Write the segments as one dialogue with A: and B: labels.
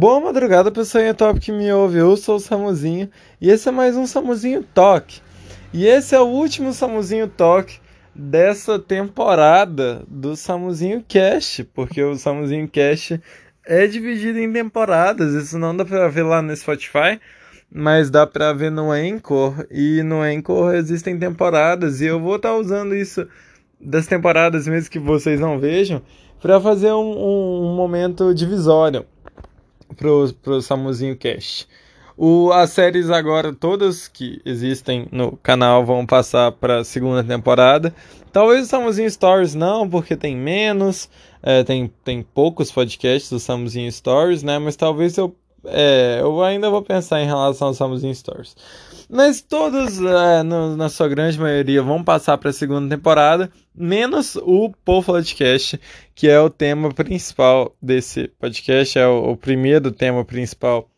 A: Boa madrugada, pessoal top que me ouve. Eu sou o Samuzinho e esse é mais um Samuzinho Talk. E esse é o último Samuzinho Talk dessa temporada do Samuzinho Cast, porque o Samuzinho Cast é dividido em temporadas. Isso não dá pra ver lá no Spotify, mas dá pra ver no Anchor. E no Anchor existem temporadas e eu vou estar tá usando isso das temporadas, mesmo que vocês não vejam, para fazer um, um, um momento divisório pro, pro Samuzinho Cast. O, as séries agora, todas que existem no canal, vão passar para segunda temporada. Talvez o Samuzinho Stories não, porque tem menos, é, tem, tem poucos podcasts do Samuzinho Stories, né? Mas talvez eu, é, eu ainda vou pensar em relação ao Samuzinho Stories. Mas todos, é, no, na sua grande maioria, vão passar para a segunda temporada, menos o Paul Podcast, que é o tema principal desse podcast, é o, o primeiro tema principal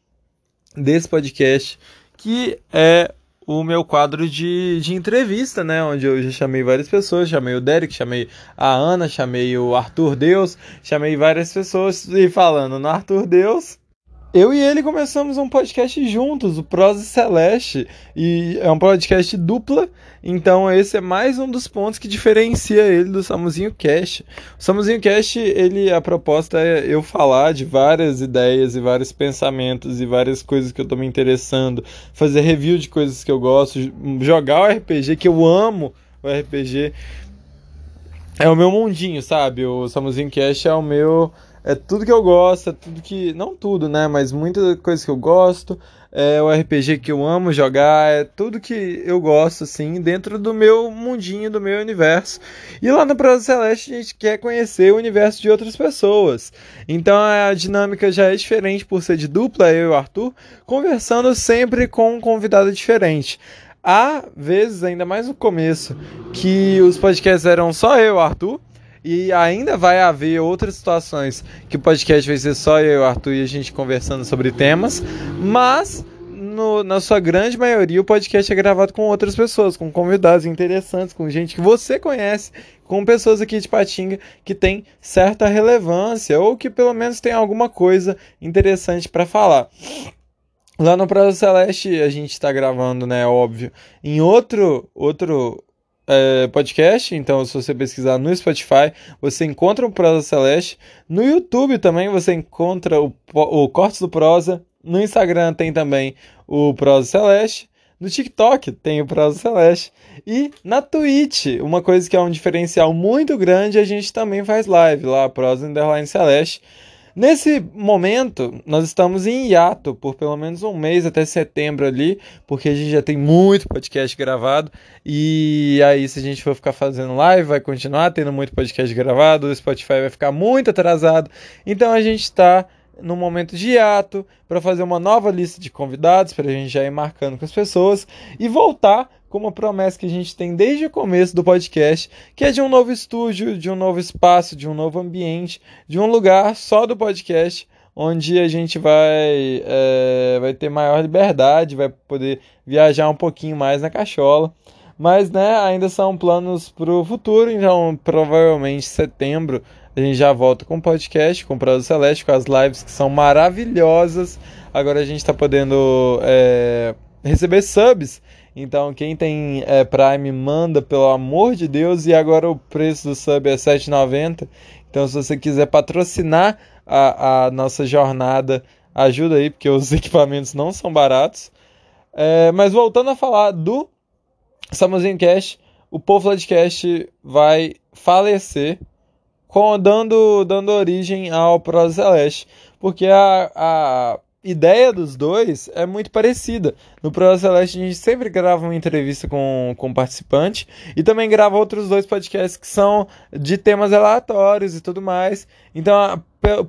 A: desse podcast, que é o meu quadro de, de entrevista, né? Onde eu já chamei várias pessoas, chamei o Derek, chamei a Ana, chamei o Arthur Deus, chamei várias pessoas e falando no Arthur Deus, eu e ele começamos um podcast juntos, o Prosa Celeste, e é um podcast dupla, então esse é mais um dos pontos que diferencia ele do Samuzinho Cast. O Samuzinho Cast, ele, a proposta é eu falar de várias ideias e vários pensamentos e várias coisas que eu tô me interessando, fazer review de coisas que eu gosto, jogar o RPG, que eu amo o RPG. É o meu mundinho, sabe? O Samuzinho Cast é o meu é tudo que eu gosto, é tudo que. Não tudo, né? Mas muita coisa que eu gosto. É o RPG que eu amo jogar, é tudo que eu gosto, assim, dentro do meu mundinho, do meu universo. E lá no Prosa Celeste a gente quer conhecer o universo de outras pessoas. Então a dinâmica já é diferente por ser de dupla, eu e o Arthur, conversando sempre com um convidado diferente. Há vezes, ainda mais no começo, que os podcasts eram só eu Arthur. E ainda vai haver outras situações que o podcast vai ser só eu, Arthur e a gente conversando sobre temas, mas no, na sua grande maioria o podcast é gravado com outras pessoas, com convidados interessantes, com gente que você conhece, com pessoas aqui de Patinga que tem certa relevância ou que pelo menos tem alguma coisa interessante para falar. Lá no Prazo Celeste a gente está gravando, né, óbvio, em outro outro é, podcast, então se você pesquisar no Spotify, você encontra o Prosa Celeste. No YouTube também você encontra o, o Cortes do Prosa. No Instagram tem também o Prosa Celeste. No TikTok tem o Prosa Celeste. E na Twitch, uma coisa que é um diferencial muito grande, a gente também faz live lá, Prosa Underline Celeste. Nesse momento, nós estamos em hiato por pelo menos um mês até setembro ali, porque a gente já tem muito podcast gravado. E aí, se a gente for ficar fazendo live, vai continuar tendo muito podcast gravado, o Spotify vai ficar muito atrasado. Então a gente está no momento de hiato para fazer uma nova lista de convidados para a gente já ir marcando com as pessoas e voltar com uma promessa que a gente tem desde o começo do podcast, que é de um novo estúdio, de um novo espaço, de um novo ambiente, de um lugar só do podcast, onde a gente vai, é, vai ter maior liberdade, vai poder viajar um pouquinho mais na cachola. Mas né, ainda são planos para o futuro, então provavelmente setembro a gente já volta com o podcast, com o Prosa Celeste, com as lives que são maravilhosas. Agora a gente está podendo é, receber subs então, quem tem é, Prime, manda, pelo amor de Deus. E agora o preço do sub é R$ 7,90. Então, se você quiser patrocinar a, a nossa jornada, ajuda aí, porque os equipamentos não são baratos. É, mas voltando a falar do Samuzinho Cash, o Povo Podcast vai falecer, com, dando, dando origem ao Prosa Celeste. Porque a, a ideia dos dois é muito parecida. No Pro Celeste a gente sempre grava uma entrevista com, com o participante e também grava outros dois podcasts que são de temas aleatórios e tudo mais. Então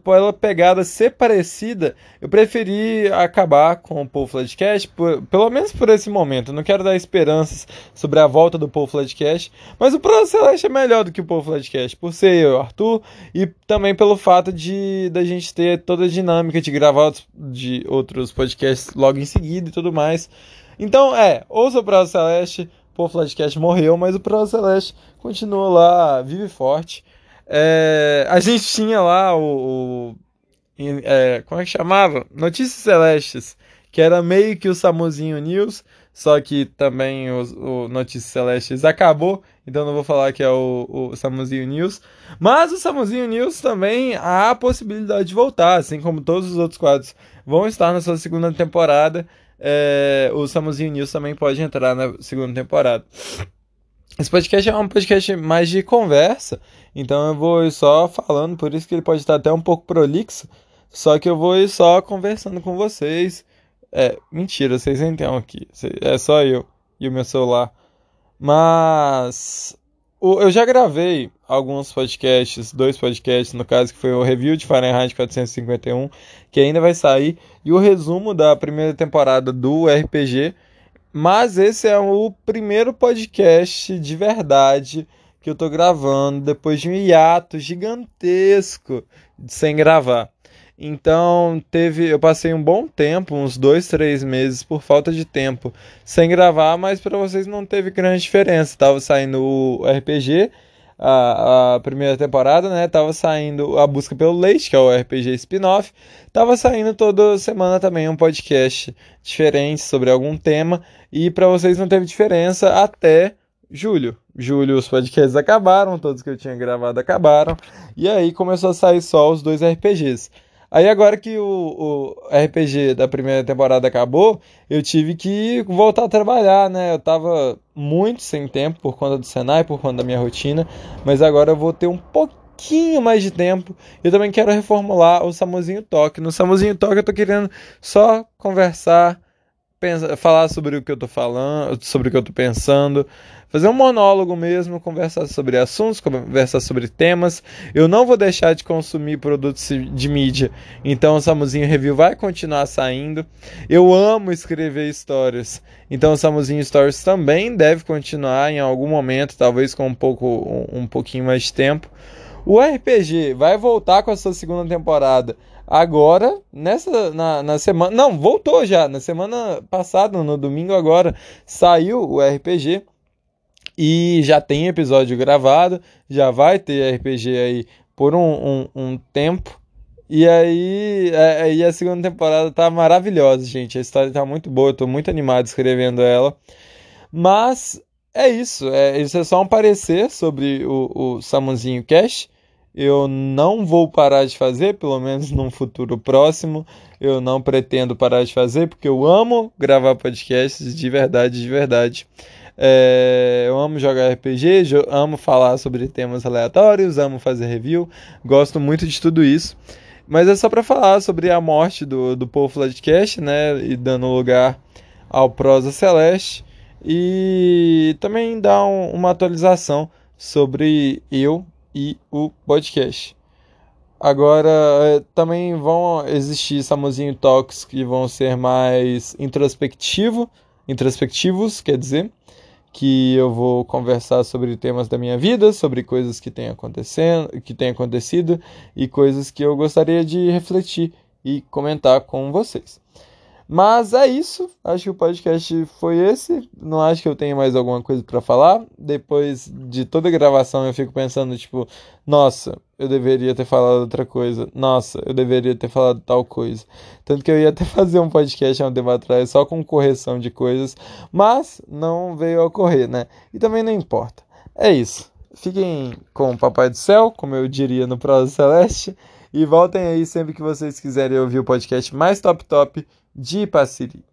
A: pela pegada ser parecida, eu preferi acabar com o Paul Floodcast, pelo menos por esse momento. não quero dar esperanças sobre a volta do Paul Floodcast, mas o Pro Celeste é melhor do que o Paul Floodcast, por ser eu, Arthur, e também pelo fato de da gente ter toda a dinâmica de gravar outros, de outros podcasts logo em seguida e tudo mais. Então, é, ouça o Pro Celeste, o Paul morreu, mas o Pro Celeste continua lá, vive forte. É, a gente tinha lá o, o, é, como é que chamava? Notícias Celestes, que era meio que o Samuzinho News, só que também o, o Notícias Celestes acabou, então não vou falar que é o, o Samuzinho News. Mas o Samuzinho News também há a possibilidade de voltar, assim como todos os outros quadros vão estar na sua segunda temporada. É, o Samuzinho News também pode entrar na segunda temporada. Esse podcast é um podcast mais de conversa, então eu vou só falando, por isso que ele pode estar até um pouco prolixo, só que eu vou só conversando com vocês. É, mentira, vocês entendem aqui, é só eu e o meu celular. Mas eu já gravei alguns podcasts, dois podcasts, no caso, que foi o review de Fahrenheit 451, que ainda vai sair, e o resumo da primeira temporada do RPG mas esse é o primeiro podcast de verdade que eu tô gravando depois de um hiato gigantesco sem gravar. Então teve, eu passei um bom tempo, uns dois, três meses por falta de tempo sem gravar, mas para vocês não teve grande diferença. Tava saindo o RPG a, a primeira temporada, né? Tava saindo A Busca pelo Leite, que é o RPG spin-off. Tava saindo toda semana também um podcast diferente sobre algum tema. E para vocês não teve diferença até julho. Julho os podcasts acabaram, todos que eu tinha gravado acabaram. E aí começou a sair só os dois RPGs. Aí agora que o, o, RPG da primeira temporada acabou, eu tive que voltar a trabalhar, né? Eu tava muito sem tempo por conta do Senai, por conta da minha rotina, mas agora eu vou ter um pouquinho mais de tempo. Eu também quero reformular o Samuzinho Toque. No Samuzinho Toque eu tô querendo só conversar, pensar, falar sobre o que eu tô falando, sobre o que eu tô pensando, fazer um monólogo mesmo, conversar sobre assuntos, conversar sobre temas. Eu não vou deixar de consumir produtos de mídia, então o Samuzinho Review vai continuar saindo. Eu amo escrever histórias, então o Samuzinho Stories também deve continuar em algum momento, talvez com um pouco um, um pouquinho mais de tempo. O RPG vai voltar com a sua segunda temporada agora, nessa na, na semana, não, voltou já, na semana passada, no domingo agora, saiu o RPG. E já tem episódio gravado, já vai ter RPG aí por um, um, um tempo. E aí, é, é a segunda temporada tá maravilhosa, gente. A história tá muito boa, eu tô muito animado escrevendo ela. Mas é isso, é, isso é só um parecer sobre o, o Samunzinho Cash. Eu não vou parar de fazer, pelo menos num futuro próximo. Eu não pretendo parar de fazer, porque eu amo gravar podcasts de verdade, de verdade. É, eu amo jogar RPG, amo falar sobre temas aleatórios, amo fazer review, gosto muito de tudo isso. Mas é só para falar sobre a morte do, do Paul Floodcast, né? E dando lugar ao Prosa Celeste. E também dar um, uma atualização sobre eu e o podcast. Agora, é, também vão existir Samuzinho Talks que vão ser mais introspectivo, introspectivos, quer dizer, que eu vou conversar sobre temas da minha vida, sobre coisas que têm acontecendo, que têm acontecido e coisas que eu gostaria de refletir e comentar com vocês. Mas é isso. Acho que o podcast foi esse. Não acho que eu tenha mais alguma coisa para falar. Depois de toda a gravação, eu fico pensando, tipo, nossa, eu deveria ter falado outra coisa. Nossa, eu deveria ter falado tal coisa. Tanto que eu ia até fazer um podcast há um tempo atrás só com correção de coisas, mas não veio a ocorrer, né? E também não importa. É isso. Fiquem com o Papai do Céu, como eu diria no Prosa Celeste, e voltem aí sempre que vocês quiserem ouvir o podcast mais top top de.